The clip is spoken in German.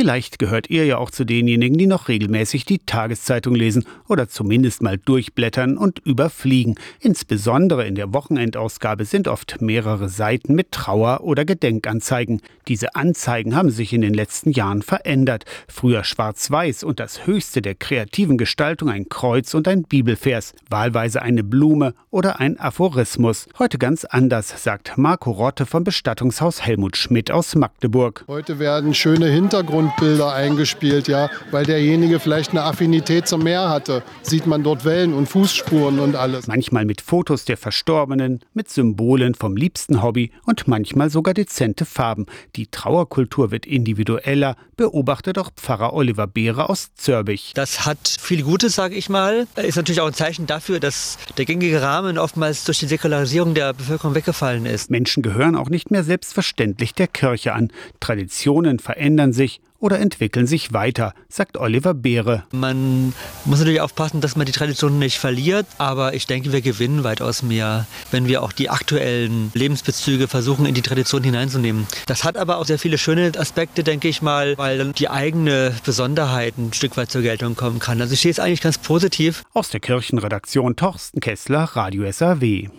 Vielleicht gehört ihr ja auch zu denjenigen, die noch regelmäßig die Tageszeitung lesen oder zumindest mal durchblättern und überfliegen. Insbesondere in der Wochenendausgabe sind oft mehrere Seiten mit Trauer- oder Gedenkanzeigen. Diese Anzeigen haben sich in den letzten Jahren verändert. Früher schwarz-weiß und das höchste der kreativen Gestaltung ein Kreuz und ein Bibelvers, wahlweise eine Blume oder ein Aphorismus. Heute ganz anders, sagt Marco Rotte vom Bestattungshaus Helmut Schmidt aus Magdeburg. Heute werden schöne Hintergrundbilder eingespielt, ja, weil derjenige vielleicht eine Affinität zum Meer hatte. Sieht man dort Wellen und Fußspuren und alles. Manchmal mit Fotos der Verstorbenen, mit Symbolen vom liebsten Hobby und manchmal sogar dezente Farben. Die Trauerkultur wird individueller, beobachtet auch Pfarrer Oliver Beere aus Zörbich. Das hat viel Gutes, sage ich mal. Ist natürlich auch ein Zeichen dafür, dass der gängige Rahmen oftmals durch die Säkularisierung der Bevölkerung weggefallen ist. Menschen gehören auch nicht mehr selbstverständlich der Kirche an. Traditionen verändern sich oder entwickeln sich weiter, sagt Oliver Beere. Man muss natürlich aufpassen, dass man die Tradition nicht verliert, aber ich denke, wir gewinnen weitaus mehr, wenn wir auch die aktuellen Lebensbezüge versuchen, in die Tradition hineinzunehmen. Das hat aber auch sehr viele schöne Aspekte, denke ich mal, weil dann die eigene Besonderheit ein Stück weit zur Geltung kommen kann. Also ich sehe es eigentlich ganz positiv. Aus der Kirchenredaktion Torsten Kessler, Radio SAW.